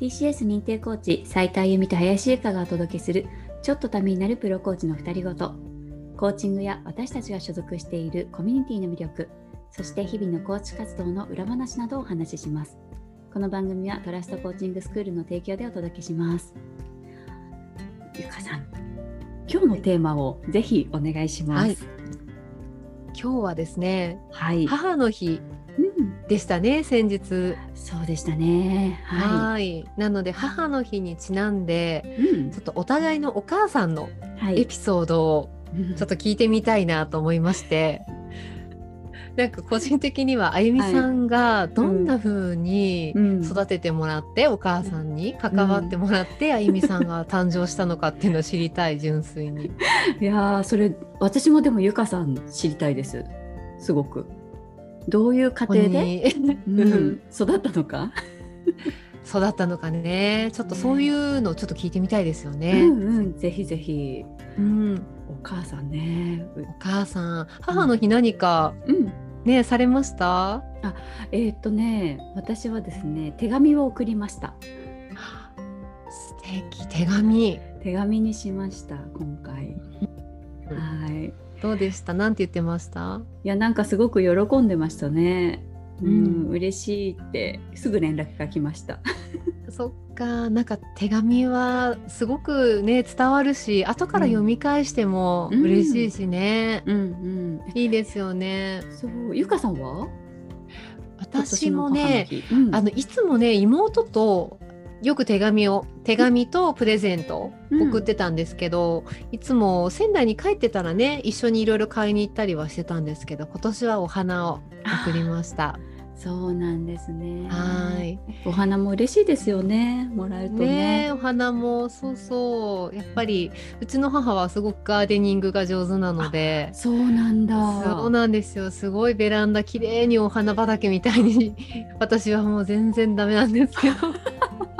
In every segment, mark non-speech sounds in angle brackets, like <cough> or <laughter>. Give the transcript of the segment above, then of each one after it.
TCS 認定コーチ斉田由美と林由香がお届けするちょっとためになるプロコーチの2人ごと。コーチングや私たちが所属しているコミュニティの魅力そして日々のコーチ活動の裏話などをお話しします。この番組はトラストコーチングスクールの提供でお届けします。ゆかさん今日のテーマをぜひお願いします、はい、今日はですね、はい、母の日でしたね、うん、先日。そうでしたね。はい。なので母の日にちなんで、うん、ちょっとお互いのお母さんのエピソードをちょっと聞いてみたいなと思いまして、なんか個人的にはあゆみさんがどんな風に育ててもらって、お母さんに関わってもらって、あゆみさんが誕生したのかっていうのを知りたい純粋に。<laughs> いやそれ私もでもゆかさん知りたいです。すごく。どういう家庭で、<laughs> うん、育ったのか？育ったのかね。ちょっとそういうのをちょっと聞いてみたいですよね。うんうん、ぜひぜひ、うん、お母さんね。お母さん。母の日何か、うん、ねされました？あえー、っとね私はですね手紙を送りました。素敵。手紙。手紙にしました今回、はいどうでした？なんて言ってました？いやなんかすごく喜んでましたね。うん、嬉しいってすぐ連絡が来ました。<laughs> そっかなんか手紙はすごくね伝わるし後から読み返しても嬉しいしね、うん、うん。うんいいですよね。そう。ゆかさんは？私もね、うん、あのいつもね妹とよく手紙を手紙とプレゼント送ってたんですけど、うん、いつも仙台に帰ってたらね一緒にいろいろ買いに行ったりはしてたんですけど今年はお花を送りました。<laughs> そうなんですね。はい。お花も嬉しいですよね。もらうとね。ねお花もそうそう。やっぱりうちの母はすごくガーデニングが上手なので。そうなんだ。そうなんですよ。すごいベランダ綺麗にお花畑みたいに私はもう全然ダメなんですけど。<laughs>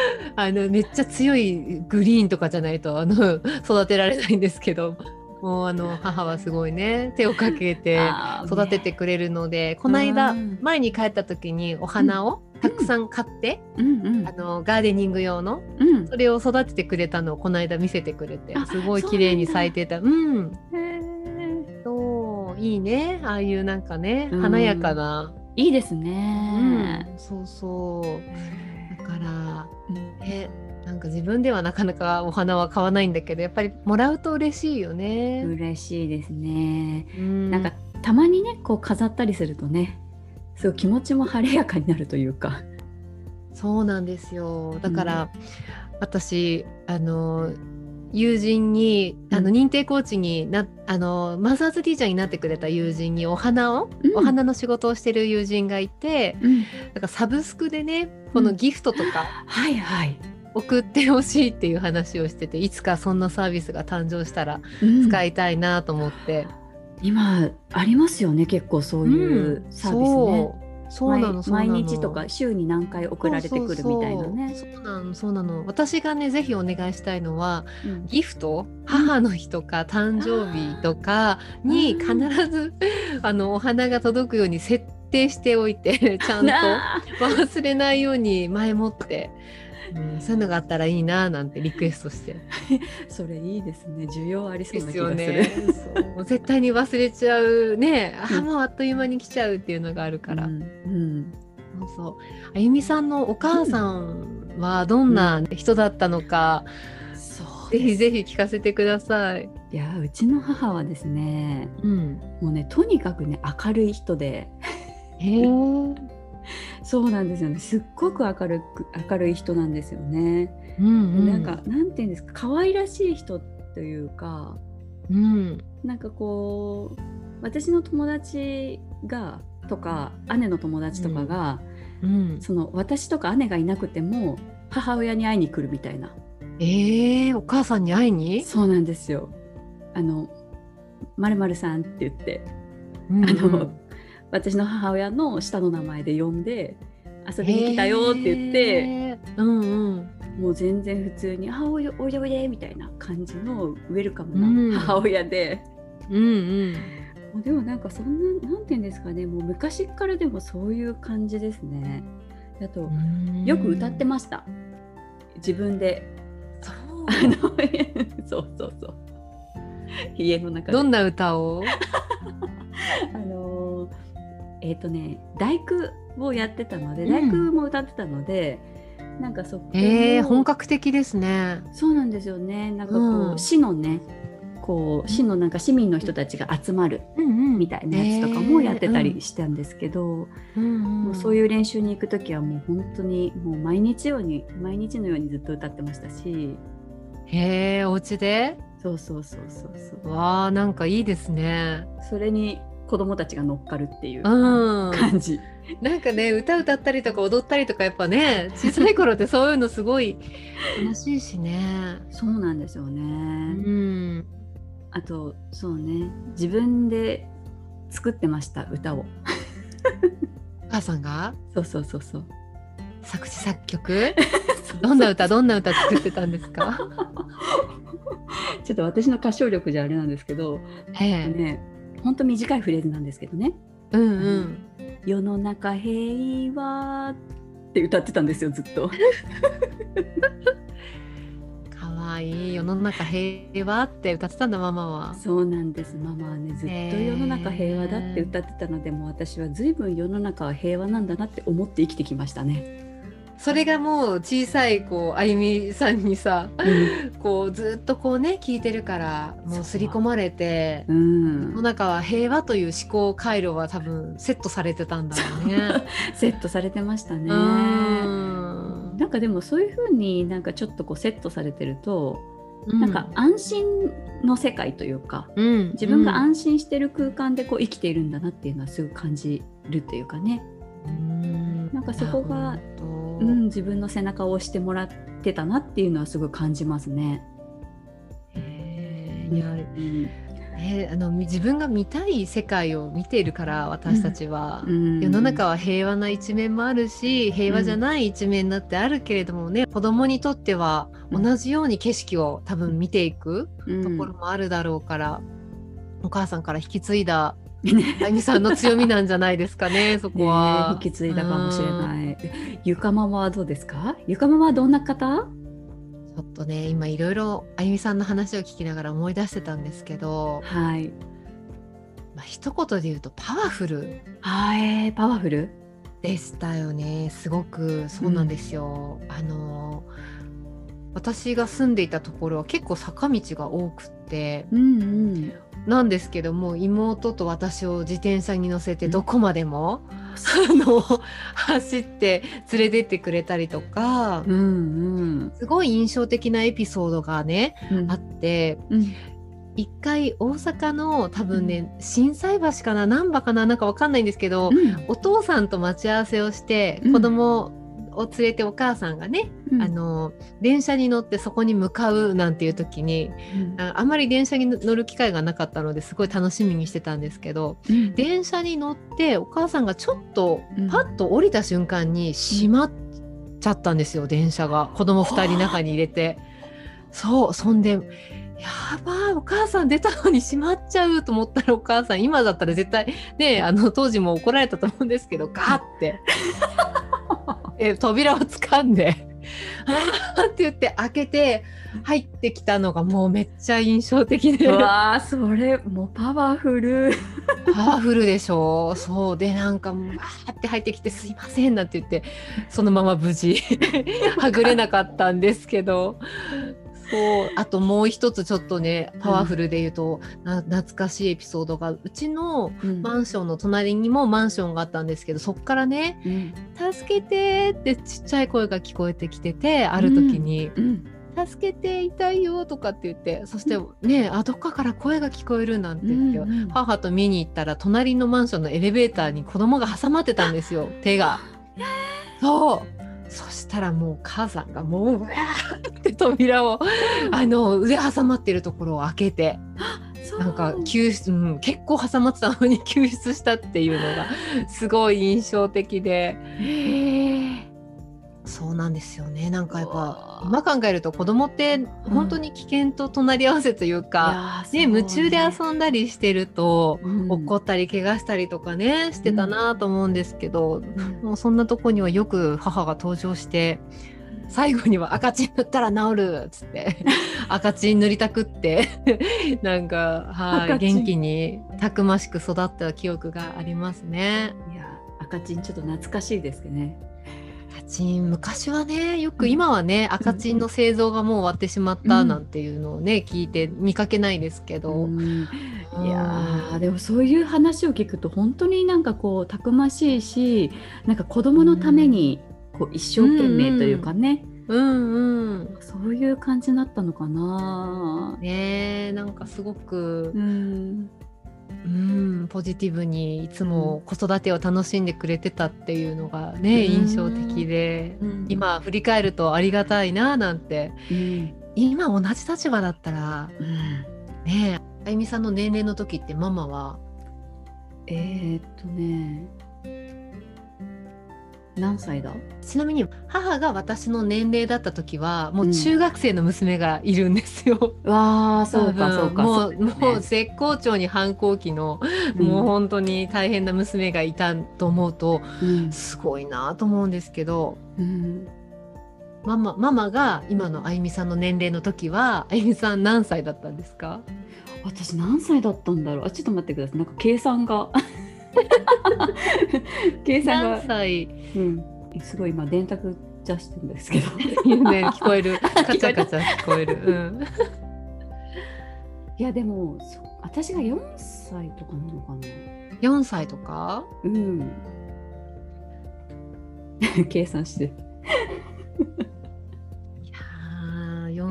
<laughs> あのめっちゃ強いグリーンとかじゃないとあの <laughs> 育てられないんですけど。もうあの母はすごいね手をかけて育ててくれるので、この間前に帰った時にお花をたくさん買って、あのガーデニング用の、うん、それを育ててくれたのをこの間見せてくれてすごい綺麗に咲いてた。うん、そういいねああいうなんかね、華やかな。いいですね、そうそう。だから、ねなんか自分ではなかなかお花は買わないんだけどやっぱりもらうと嬉しいよね。嬉しいですね。んなんかたまにねこう飾ったりするとねすごい気持ちも晴れやかになるというか。そうなんですよだから、うん、私あの友人にあの認定コーチになあのマザーズティーチャーになってくれた友人にお花を、うん、お花の仕事をしてる友人がいて、うん、なんかサブスクでねこのギフトとか、はいはい。送ってほしいっていう話をしてていつかそんなサービスが誕生したら使いたいなと思って、うん、今ありますよね結構そういうサービスね。うんそうなの。毎日とか週に何回送られてくるみたいなね。そうなのそうなの。私がねぜひお願いしたいのは、うん、ギフト？母の日とか誕生日とかに必ずあのお花が届くように設定しておいて <laughs> ちゃんと。忘れないように前もって。うん、そういうのがあったらいいななんてリクエストして。<laughs> それいいですね。需要ありそうな気がする。ね、もう。絶対に忘れちゃうね。あもうあっという間に来ちゃうっていうのがあるから、うん、うん、そうそう。あゆみさんのお母さんはどんな人だったのか、うん、ぜひぜひ聞かせてください。いやうちの母はですね、うん、もうねとにかくね明るい人で。へえ <laughs> そうなんですよね。すっごく明るく明るい人なんですよね。うんうん、なんかなんていうんですか？可愛らしい人というか、うん、なんかこう私の友達がとか姉の友達とかが、うん、うん、その私とか姉がいなくても母親に会いに来るみたいな。えー、お母さんに会いに？そうなんですよ。あのまるまるさんって言って、うんうん、あの私の母親の下の名前で呼んで遊びに来たよって言って、うんうん、もう全然普通に「あおいでおいでおいで」みたいな感じのウェルカムな母親で、うんうん。でもなんかそんななんて言うんですかね。もう昔からでもそういう感じですね。あとよく歌ってました。自分で。そう。<laughs> あのそうそうそう。家の中で。どんな歌を？<laughs> あのえっ、とね大工をやってたのでうん大工も歌ってたので、なんかそこえー、の本格的ですね。そうなんですよねなんかこう、うん市のねこう市のなんか市民の人たちが集まるうんうんみたいなやつとかもやってたりしたんですけど、もうそういいう練習に行く時はもう本当にもう毎日ように毎日のようにずっと歌ってましたしうん。へえ、お家で？そうそうそうそうそうわあ、なんかいいですね。それに子供たちが乗っかるっていううん。感じ、なんかね、歌歌ったりとか踊ったりとか、やっぱね、小さい頃ってそういうのすごい楽しいしね。そうなんですよね、うん。あとそうね。自分で作ってました歌を。お <laughs> 母さんが？そうそうそうそう。作詞作曲？<laughs> どんな歌どんな歌作ってたんですか？<laughs> ちょっと私の歌唱力じゃあれなんですけど、ええ。ねほんと短いフレーズなんですけどね。うんうん「世の中平和」って歌ってたんですよずっと。<laughs> かわいい。世の中平和って歌ってたんだママは。そうなんです。ママはねずっと世の中平和だって歌ってたので、もう私は随分世の中は平和なんだなって思って生きてきましたね。それがもう小さいこうあゆみさんにさこうずっとこうね聞いてるからもう刷り込まれてう世ん。の、中は平和という思考回路は多分セットされてたんだろうね。<laughs> セットされてましたね。うん。なんかでもそういう風になんかちょっとこうセットされてると、なんか安心の世界というかうん。自分が安心してる空間でこう生きているんだなっていうのはすごく感じるというかね、うんなんかそこがうん、自分の背中を押してもらってたなっていうのはすごい感じますね。へーいやうん。ね、あのみ自分が見たい世界を見ているから私たちは、うん。世の中は平和な一面もあるし平和じゃない一面だってあるけれどもね、子供にとってはうん同じように景色を多分見ていくうん。ところもあるだろうから、お母さんから引き継いだね <laughs> あゆみさんの強みなんじゃないですかねそこは。引き継いだかもしれない。ゆかママはどうですか？ゆかママはどんな方？ちょっとね今いろいろあゆみさんの話を聞きながら思い出してたんですけど、はい。まあ一言で言うとパワフルあーえー、パワフル？でしたよねすごくそうなんですよ。あの私が住んでいたところは結構坂道が多くってうんうん。なんですけども妹と私を自転車に乗せてうん。どこまでも、あの走って連れてってくれたりとか、うんうん。すごい印象的なエピソードがねうん。あってうん。一回大阪の多分ね心斎橋かな難波かななんかわかんないんですけど、お父さんと待ち合わせをしてうん。子供を連れてお母さんがね、うん。あの電車に乗ってそこに向かうなんていう時にうん。ああんまり電車に乗る機会がなかったのですごい楽しみにしてたんですけどうん。電車に乗ってお母さんがちょっとうん。パッと降りた瞬間に閉まっちゃったんですよ電車が。子供2人中に入れて。そうそんでやばいお母さん出たのに閉まっちゃうと思ったらお母さん今だったら絶対ね <laughs> あの当時も怒られたと思うんですけどガーって。<laughs> え扉を掴んで「<laughs> あーって言って開けて入ってきたのがもうめっちゃ印象的で。うわーそれもうパワフル。パワフルでしょ。そう。でなんかもうわーって入ってきて「すいません」なんて言ってそのまま無事はぐれなかったんですけどそうあともう一つちょっとねパワフルで言うと、な懐かしいエピソードがうちのマンションの隣にもマンションがあったんですけどそっからねうん「助けて」ってちっちゃい声が聞こえてきててある時にうん「助けて痛いよ」とかって言ってそしてねあどっかから声が聞こえるなんて言って、うん母と見に行ったら隣のマンションのエレベーターに子供が挟まってたんですよ手が。<gasps> そう。そしたらもう母さんがもううわーって扉をあの腕挟まってるところを開けてなんか救出、うん、結構挟まってたのに <laughs> 救出したっていうのがすごい印象的で。そうなんですよね。なんかやっぱ今考えると子供って本当に危険と隣り合わせというか、うん、ね、夢中で遊んだりしてると、うん、怒ったり怪我したりとかねしてたなと思うんですけど、うん、もうそんなとこにはよく母が登場して最後には赤チン塗ったら治るっつって <laughs> 赤チン塗りたくって <laughs> なんかはい元気にたくましく育った記憶がありますね。いや赤チンちょっと懐かしいですね。チン昔はねよく今はね、赤チンの製造がもう終わってしまったなんていうのをね、聞いて見かけないですけど、いやでもそういう話を聞くと本当になんかこうたくましいしなんか子供のためにこう一生懸命というかね、うんうん、そういう感じだったのかな。ねなんかすごく、うん、うんポジティブにいつも子育てを楽しんでくれてたっていうのがね、うん、印象的で、うん、今振り返るとありがたいななんて、うん、今同じ立場だったら、ねあゆみさんの年齢の時ってママは？えー、っとね何歳だ？ちなみに母が私の年齢だった時はもう中学生の娘がいるんですよ。<laughs> うん、わあそうかそうか。もう、ね、もう絶好調に反抗期の、うん、もう本当に大変な娘がいたと思うと、うん、すごいなと思うんですけど。うん。ママママが今のあゆみさんの年齢の時はあゆみさん何歳だったんですか？私何歳だったんだろう？あちょっと待ってください。なんか計算が <laughs> 計算が。何歳、うん、すごい今電卓出してるんですけど。<laughs> ね聞こえる。カチャカチャ聞こえる、<laughs> うん、いやでも私が4歳とかなのかな。4歳とか？うん。計算して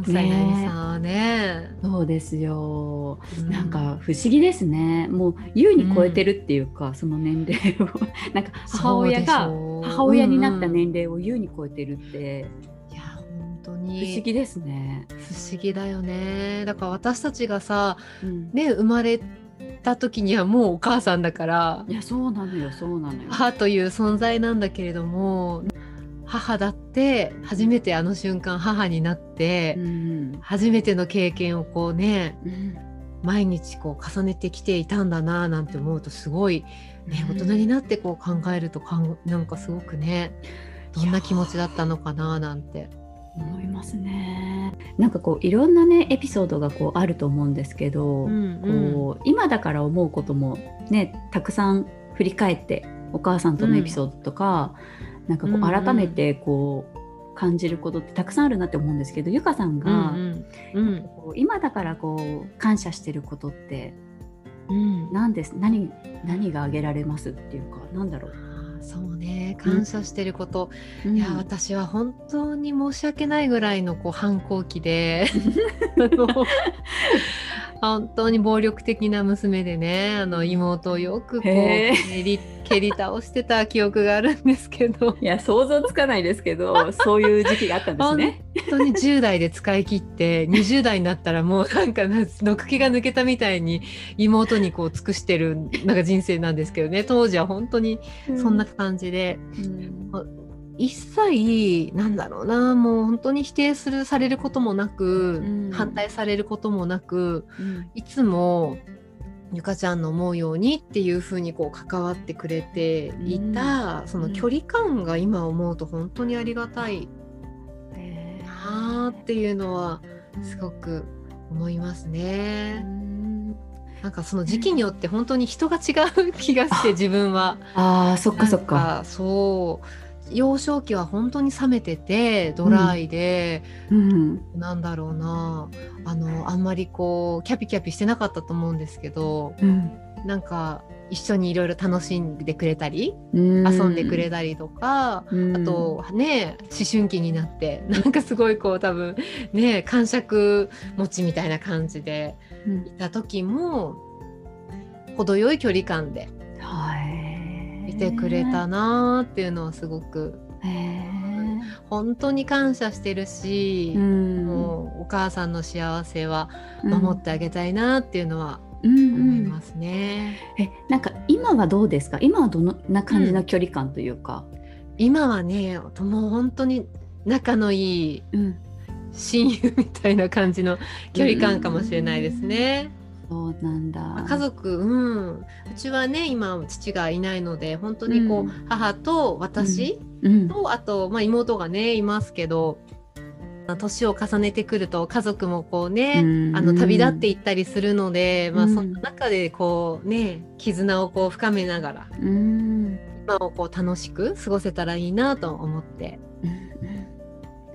4歳のみさんはね。そうですよ、うん、なんか不思議ですね。もう優に超えてるっていうか、うん、その年齢を。<laughs> なんか母親が母親になった年齢を優に超えてるって、うん、いや本当に。不思議ですね。不思議だよね。だから私たちがさ、ね生まれた時にはもうお母さんだからいやそうなのよそうなのよ。母という存在なんだけれども母だって初めてあの瞬間母になって、うん、初めての経験をこうね、うん、毎日こう重ねてきていたんだななんて思うとすごい、ね、大人になってこう考えるとかんなんかすごくねどんな気持ちだったのかななんて。思いますね。なんかこういろんなねエピソードがこうあると思うんですけど、うんうん、こう今だから思うこともねたくさん振り返ってお母さんとのエピソードとか、なんかこう改めてこう感じることってたくさんあるなって思うんですけどゆかさんが、うんうん。今だからこう感謝してることって、うん、何です？何何が挙げられますっていうかなんだろう？そうね。感謝してること、うん、いや私は本当に申し訳ないぐらいのこう反抗期で <laughs> 本当に暴力的な娘でねあの妹をよくこう蹴り蹴り倒してた記憶があるんですけど。<laughs> いや想像つかないですけどそういう時期があったんですね。本当に10代で使い切って20代になったらもうなんか毒気が抜けたみたいに妹にこう尽くしてるなんか人生なんですけどね。当時は本当にそんな感じで。うん。うん一切なんだろうな。もう本当に否定するされることもなく、うん、反対されることもなく、うん、いつもゆかちゃんの思うようにっていうふうにこう関わってくれていた、うん、その距離感が今思うと本当にありがたいなっていうのはすごく思いますね。なんかその時期によって本当に人が違う気がして自分は。ああそっかそっか。そう幼少期は本当に冷めててドライで、うん。うん、なんだろうな。あのあんまりこうキャピキャピしてなかったと思うんですけど、うん、なんか一緒にいろいろ楽しんでくれたり、うん、遊んでくれたりとか、うん、あとね思春期になってなんかすごいこう多分ね感触持ちみたいな感じでいた時も、程よい距離感で。はいいてくれたなっていうのはすごく本当に感謝してるし、うん、もうお母さんの幸せは守ってあげたいなっていうのは思いますね。うんうん、えなんか今はどうですか？今はどんな感じの距離感というか、う今はねもう本当に仲のいい親友みたいな感じの距離感かもしれないですね。そうなんだ。家族、うん、うちはね今父がいないので本当にこう、うん、母と私と、あと、まあ、妹がねいますけど年を重ねてくると家族もこうね、あの旅立っていったりするので、まあ、その中でこうね絆をこう深めながら、今をこう楽しく過ごせたらいいなと思って。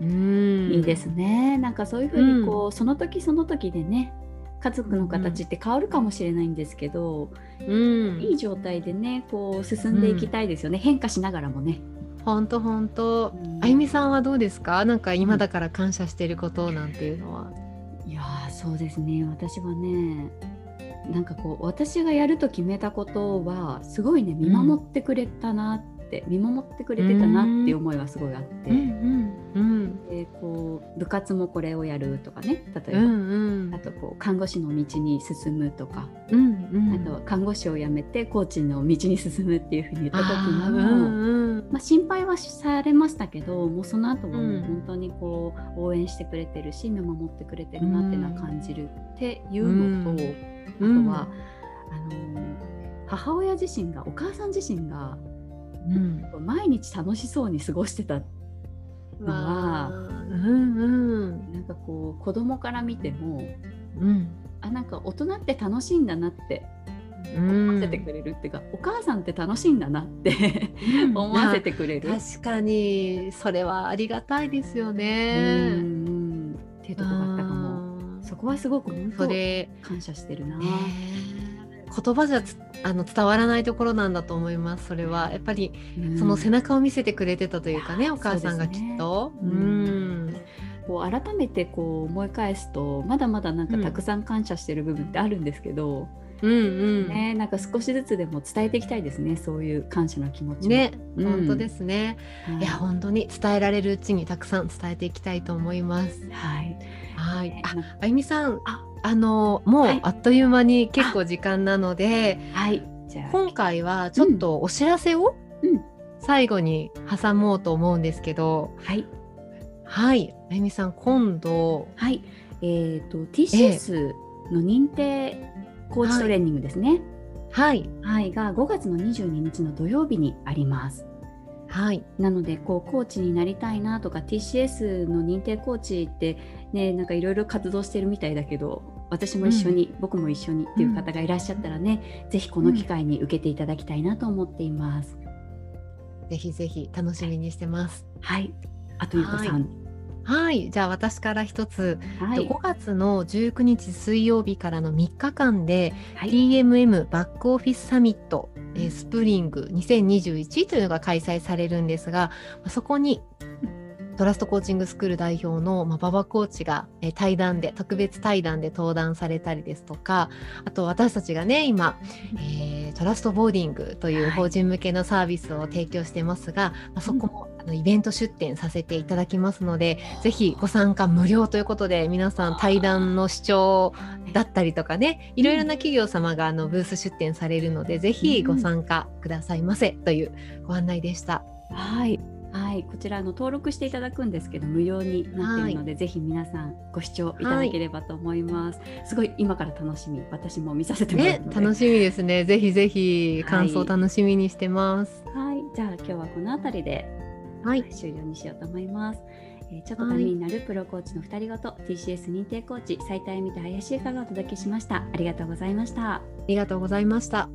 うん。いいですね。なんかそういうふうにこう、その時その時でね家族の形って変わるかもしれないんですけど、うん、いい状態でねこう進んでいきたいですよね、変化しながらもね。本当本当、あゆみさんはどうですか？なんか今だから感謝してることなんていうのは。いやそうですね。私はねなんかこう私がやると決めたことはすごいね見守ってくれたなって見守ってくれてたなっていう思いはすごいあって、うんうん、でこう部活もこれをやるとかね例えば、うんうん、あとこう看護師の道に進むとか、うんうん、あと看護師を辞めてコーチの道に進むっていうふうに言った時も、うんうん、まあ、心配はされましたけどもうその後はもう本当にこう応援してくれてるし見守ってくれてるなっていうのは感じるっていうのと、あとは、あの母親自身がお母さん自身がうん、毎日楽しそうに過ごしてたのは、うんうん、なんかこう子供から見ても、うん、あなんか大人って楽しいんだなって思わせてくれるっていうか、お母さんって楽しいんだなって思わせてくれる、確かにそれはありがたいですよね。うん、っていうとこがあったかも。そこはすごく本当感謝してるな。言葉じゃあの伝わらないところなんだと思いますそれは。やっぱり、その背中を見せてくれてたというかねお母さんがきっと。う、ね、ん。こう改めてこう思い返すとまだまだなんかたくさん感謝してる部分ってあるんですけど、うんうん。ね、なんか少しずつでも伝えていきたいですねそういう感謝の気持ちね、うん、本当ですね、はい、いや本当に伝えられるうちにたくさん伝えていきたいと思います。はい。はい。ああゆみさん。ああのもうあっという間に結構時間なので、はい、じゃあ今回はちょっとお知らせを最後に挟もうと思うんですけど、はい、はい、あゆみさん今度、はい、えっ、ー、と TCS の認定コーチトレーニングですね。はい、はい、が5月の22日の土曜日にあります。はい、なのでこうコーチになりたいなとか TCS の認定コーチってねなんかいろいろ活動してるみたいだけど私も一緒に、うん、僕も一緒にっていう方がいらっしゃったらね、うん、ぜひこの機会に受けていただきたいなと思っています。ぜひぜひ楽しみにしてます。はい、あとゆこさん。はい、じゃあ私から一つ、はい、5月の19日水曜日からの3日間で、はい、TMM バックオフィスサミット、えー、スプリング2021というのが開催されるんですがそこにトラストコーチングスクール代表の、まあ、馬場コーチが、えー、対談で特別対談で登壇されたりですとかあと私たちがね今、えー、トラストボーディングという法人向けのサービスを提供してますが、はい、まあ、そこも、あのイベント出展させていただきますのでぜひご参加無料ということで皆さん対談の視聴だったりとかねいろいろな企業様があのブース出展されるのでぜひご参加くださいませというご案内でした。はいはい、こちらの登録していただくんですけど無料になっているので、はい、ぜひ皆さんご視聴いただければと思います。はい、すごい今から楽しみ、私も見させてもらって、ね、楽しみですね。ぜひぜひ感想楽しみにしてます。はい、はい、じゃあ今日はこの辺りで、はい、終了にしようと思います。えー、ちょっとためになるプロコーチの2人ごと、TCS 認定コーチ斉田恵美と林由香がお届けしました。ありがとうございました。ありがとうございました。